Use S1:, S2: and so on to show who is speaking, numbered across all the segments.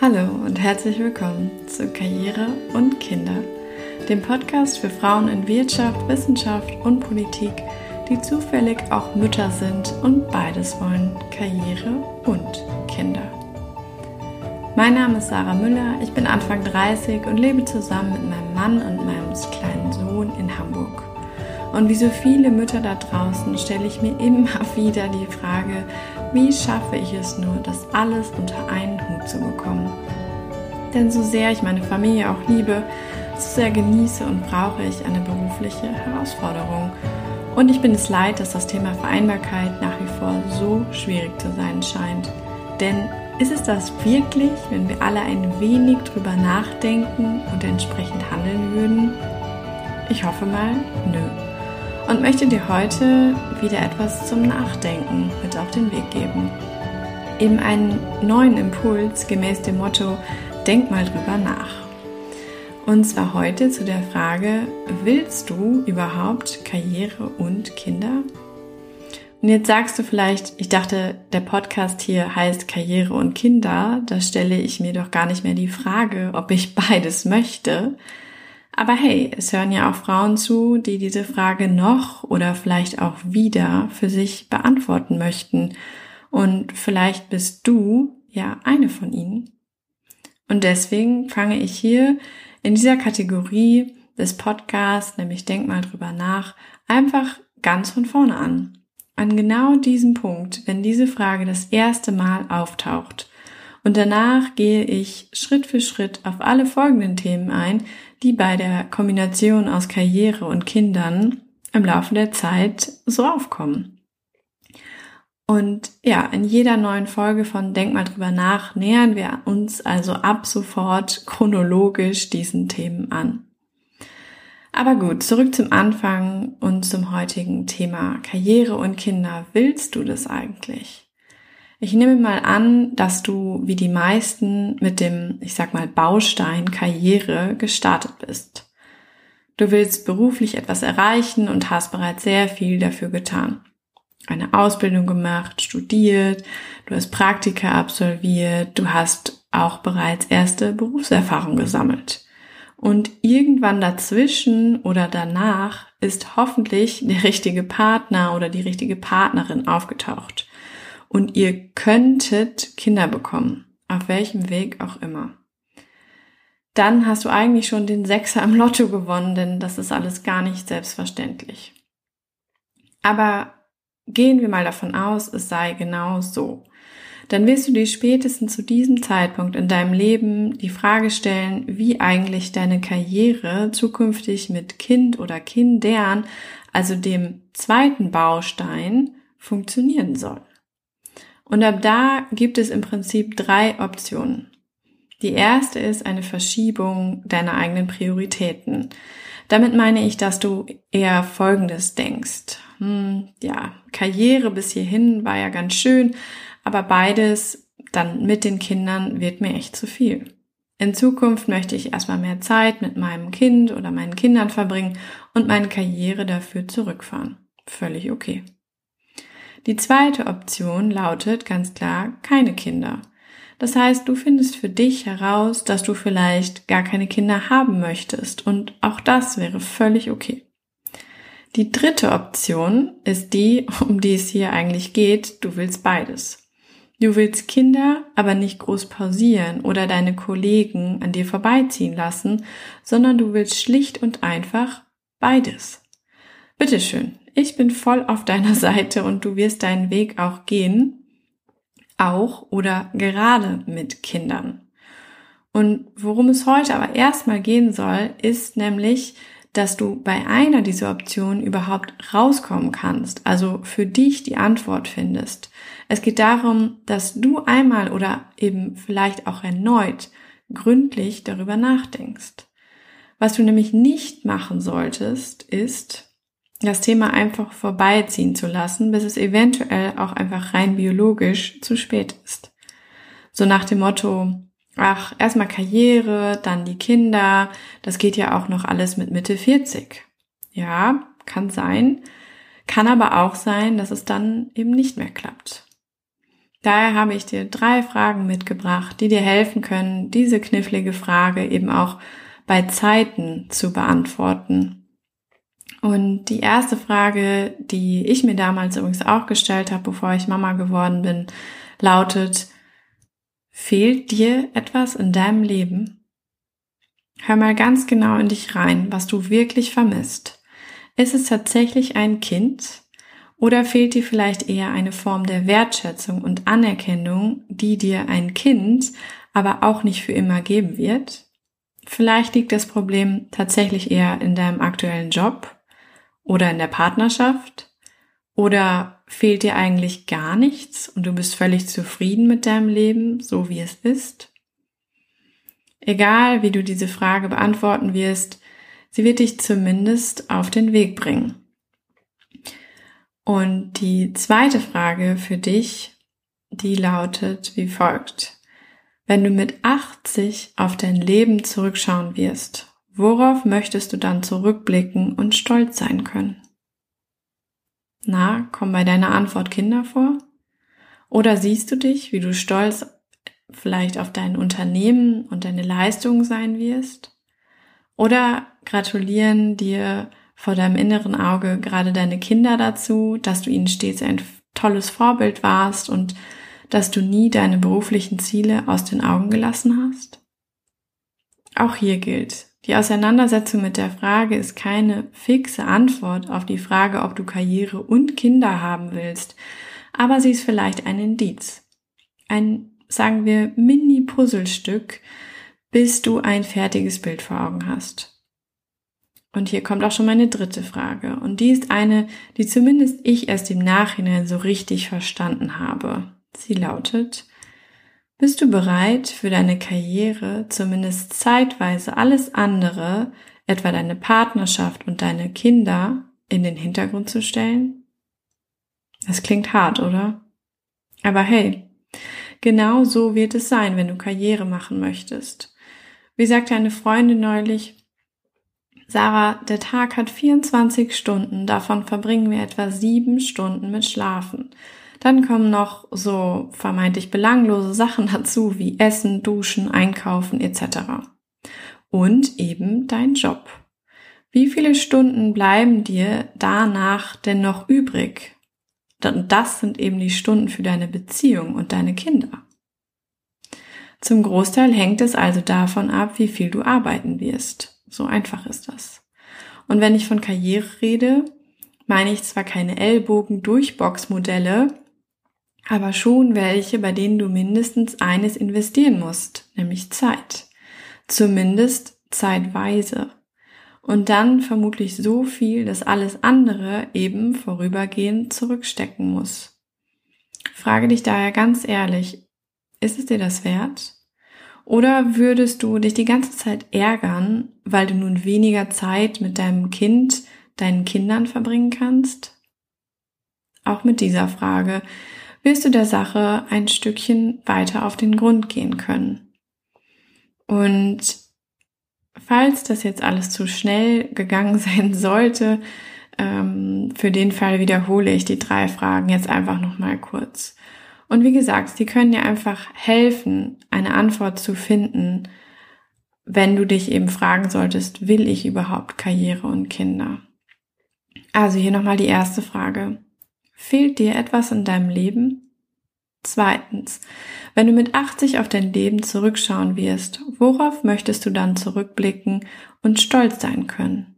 S1: Hallo und herzlich willkommen zu Karriere und Kinder, dem Podcast für Frauen in Wirtschaft, Wissenschaft und Politik, die zufällig auch Mütter sind und beides wollen, Karriere und Kinder. Mein Name ist Sarah Müller, ich bin Anfang 30 und lebe zusammen mit meinem Mann und meinem kleinen Sohn in Hamburg. Und wie so viele Mütter da draußen stelle ich mir immer wieder die Frage, wie schaffe ich es nur, das alles unter einen Hut zu bekommen? Denn so sehr ich meine Familie auch liebe, so sehr genieße und brauche ich eine berufliche Herausforderung. Und ich bin es leid, dass das Thema Vereinbarkeit nach wie vor so schwierig zu sein scheint. Denn ist es das wirklich, wenn wir alle ein wenig drüber nachdenken und entsprechend handeln würden? Ich hoffe mal, nö und möchte dir heute wieder etwas zum Nachdenken mit auf den Weg geben. Eben einen neuen Impuls gemäß dem Motto Denk mal drüber nach. Und zwar heute zu der Frage, willst du überhaupt Karriere und Kinder? Und jetzt sagst du vielleicht, ich dachte, der Podcast hier heißt Karriere und Kinder. Da stelle ich mir doch gar nicht mehr die Frage, ob ich beides möchte. Aber hey, es hören ja auch Frauen zu, die diese Frage noch oder vielleicht auch wieder für sich beantworten möchten. Und vielleicht bist du ja eine von ihnen. Und deswegen fange ich hier in dieser Kategorie des Podcasts, nämlich Denk mal drüber nach, einfach ganz von vorne an. An genau diesem Punkt, wenn diese Frage das erste Mal auftaucht. Und danach gehe ich Schritt für Schritt auf alle folgenden Themen ein, die bei der Kombination aus Karriere und Kindern im Laufe der Zeit so aufkommen. Und ja, in jeder neuen Folge von Denk mal drüber nach nähern wir uns also ab sofort chronologisch diesen Themen an. Aber gut, zurück zum Anfang und zum heutigen Thema Karriere und Kinder. Willst du das eigentlich? Ich nehme mal an, dass du wie die meisten mit dem, ich sag mal, Baustein Karriere gestartet bist. Du willst beruflich etwas erreichen und hast bereits sehr viel dafür getan. Eine Ausbildung gemacht, studiert, du hast Praktika absolviert, du hast auch bereits erste Berufserfahrung gesammelt. Und irgendwann dazwischen oder danach ist hoffentlich der richtige Partner oder die richtige Partnerin aufgetaucht und ihr könntet Kinder bekommen, auf welchem Weg auch immer. Dann hast du eigentlich schon den Sechser im Lotto gewonnen, denn das ist alles gar nicht selbstverständlich. Aber gehen wir mal davon aus, es sei genau so. Dann wirst du dir spätestens zu diesem Zeitpunkt in deinem Leben die Frage stellen, wie eigentlich deine Karriere zukünftig mit Kind oder Kindern, also dem zweiten Baustein, funktionieren soll. Und ab da gibt es im Prinzip drei Optionen. Die erste ist eine Verschiebung deiner eigenen Prioritäten. Damit meine ich, dass du eher Folgendes denkst. Hm, ja, Karriere bis hierhin war ja ganz schön, aber beides dann mit den Kindern wird mir echt zu viel. In Zukunft möchte ich erstmal mehr Zeit mit meinem Kind oder meinen Kindern verbringen und meine Karriere dafür zurückfahren. Völlig okay. Die zweite Option lautet ganz klar keine Kinder. Das heißt, du findest für dich heraus, dass du vielleicht gar keine Kinder haben möchtest und auch das wäre völlig okay. Die dritte Option ist die, um die es hier eigentlich geht, du willst beides. Du willst Kinder, aber nicht groß pausieren oder deine Kollegen an dir vorbeiziehen lassen, sondern du willst schlicht und einfach beides. Bitteschön, ich bin voll auf deiner Seite und du wirst deinen Weg auch gehen, auch oder gerade mit Kindern. Und worum es heute aber erstmal gehen soll, ist nämlich, dass du bei einer dieser Optionen überhaupt rauskommen kannst, also für dich die Antwort findest. Es geht darum, dass du einmal oder eben vielleicht auch erneut gründlich darüber nachdenkst. Was du nämlich nicht machen solltest, ist, das Thema einfach vorbeiziehen zu lassen, bis es eventuell auch einfach rein biologisch zu spät ist. So nach dem Motto, ach, erstmal Karriere, dann die Kinder, das geht ja auch noch alles mit Mitte 40. Ja, kann sein, kann aber auch sein, dass es dann eben nicht mehr klappt. Daher habe ich dir drei Fragen mitgebracht, die dir helfen können, diese knifflige Frage eben auch bei Zeiten zu beantworten. Und die erste Frage, die ich mir damals übrigens auch gestellt habe, bevor ich Mama geworden bin, lautet, fehlt dir etwas in deinem Leben? Hör mal ganz genau in dich rein, was du wirklich vermisst. Ist es tatsächlich ein Kind? Oder fehlt dir vielleicht eher eine Form der Wertschätzung und Anerkennung, die dir ein Kind aber auch nicht für immer geben wird? Vielleicht liegt das Problem tatsächlich eher in deinem aktuellen Job oder in der Partnerschaft oder fehlt dir eigentlich gar nichts und du bist völlig zufrieden mit deinem Leben, so wie es ist? Egal, wie du diese Frage beantworten wirst, sie wird dich zumindest auf den Weg bringen. Und die zweite Frage für dich, die lautet wie folgt. Wenn du mit 80 auf dein Leben zurückschauen wirst, worauf möchtest du dann zurückblicken und stolz sein können? Na, kommen bei deiner Antwort Kinder vor? Oder siehst du dich, wie du stolz vielleicht auf dein Unternehmen und deine Leistungen sein wirst? Oder gratulieren dir vor deinem inneren Auge gerade deine Kinder dazu, dass du ihnen stets ein tolles Vorbild warst und dass du nie deine beruflichen Ziele aus den Augen gelassen hast? Auch hier gilt, die Auseinandersetzung mit der Frage ist keine fixe Antwort auf die Frage, ob du Karriere und Kinder haben willst, aber sie ist vielleicht ein Indiz. Ein, sagen wir, Mini-Puzzlestück, bis du ein fertiges Bild vor Augen hast. Und hier kommt auch schon meine dritte Frage. Und die ist eine, die zumindest ich erst im Nachhinein so richtig verstanden habe. Sie lautet, bist du bereit für deine Karriere zumindest zeitweise alles andere, etwa deine Partnerschaft und deine Kinder, in den Hintergrund zu stellen? Das klingt hart, oder? Aber hey, genau so wird es sein, wenn du Karriere machen möchtest. Wie sagte eine Freundin neulich, Sarah, der Tag hat 24 Stunden, davon verbringen wir etwa sieben Stunden mit Schlafen. Dann kommen noch so vermeintlich belanglose Sachen dazu wie Essen, Duschen, Einkaufen etc. Und eben dein Job. Wie viele Stunden bleiben dir danach denn noch übrig? Das sind eben die Stunden für deine Beziehung und deine Kinder. Zum Großteil hängt es also davon ab, wie viel du arbeiten wirst. So einfach ist das. Und wenn ich von Karriere rede, meine ich zwar keine Ellbogen-Durchbox-Modelle, aber schon welche, bei denen du mindestens eines investieren musst, nämlich Zeit. Zumindest zeitweise. Und dann vermutlich so viel, dass alles andere eben vorübergehend zurückstecken muss. Frage dich daher ganz ehrlich, ist es dir das wert? Oder würdest du dich die ganze Zeit ärgern, weil du nun weniger Zeit mit deinem Kind, deinen Kindern verbringen kannst? Auch mit dieser Frage wirst du der Sache ein Stückchen weiter auf den Grund gehen können. Und falls das jetzt alles zu schnell gegangen sein sollte, ähm, für den Fall wiederhole ich die drei Fragen jetzt einfach nochmal kurz. Und wie gesagt, sie können dir einfach helfen, eine Antwort zu finden, wenn du dich eben fragen solltest, will ich überhaupt Karriere und Kinder? Also hier nochmal die erste Frage. Fehlt dir etwas in deinem Leben? Zweitens, wenn du mit 80 auf dein Leben zurückschauen wirst, worauf möchtest du dann zurückblicken und stolz sein können?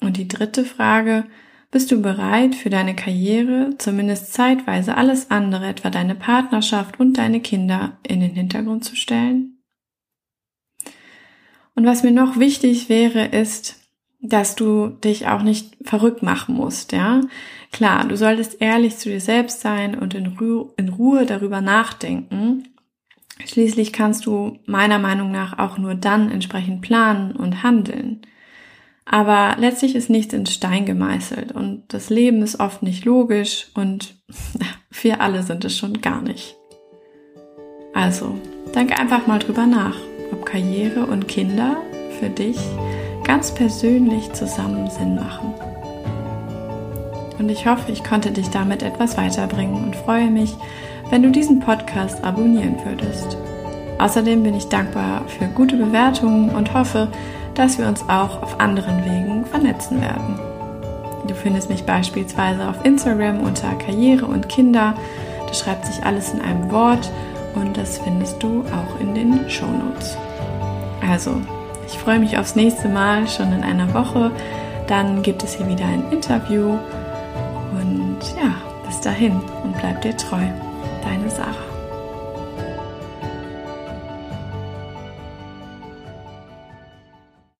S1: Und die dritte Frage, bist du bereit, für deine Karriere, zumindest zeitweise, alles andere, etwa deine Partnerschaft und deine Kinder, in den Hintergrund zu stellen? Und was mir noch wichtig wäre, ist, dass du dich auch nicht verrückt machen musst, ja. Klar, du solltest ehrlich zu dir selbst sein und in, Ruhe, in Ruhe darüber nachdenken. Schließlich kannst du meiner Meinung nach auch nur dann entsprechend planen und handeln. Aber letztlich ist nichts in Stein gemeißelt und das Leben ist oft nicht logisch und wir alle sind es schon gar nicht. Also, denk einfach mal drüber nach, ob Karriere und Kinder für dich ganz persönlich zusammen Sinn machen. Und ich hoffe, ich konnte dich damit etwas weiterbringen und freue mich, wenn du diesen Podcast abonnieren würdest. Außerdem bin ich dankbar für gute Bewertungen und hoffe, dass wir uns auch auf anderen Wegen vernetzen werden. Du findest mich beispielsweise auf Instagram unter Karriere und Kinder. Das schreibt sich alles in einem Wort und das findest du auch in den Show Notes. Also, ich freue mich aufs nächste Mal, schon in einer Woche. Dann gibt es hier wieder ein Interview. Und ja, bis dahin und bleib dir treu. Deine Sarah.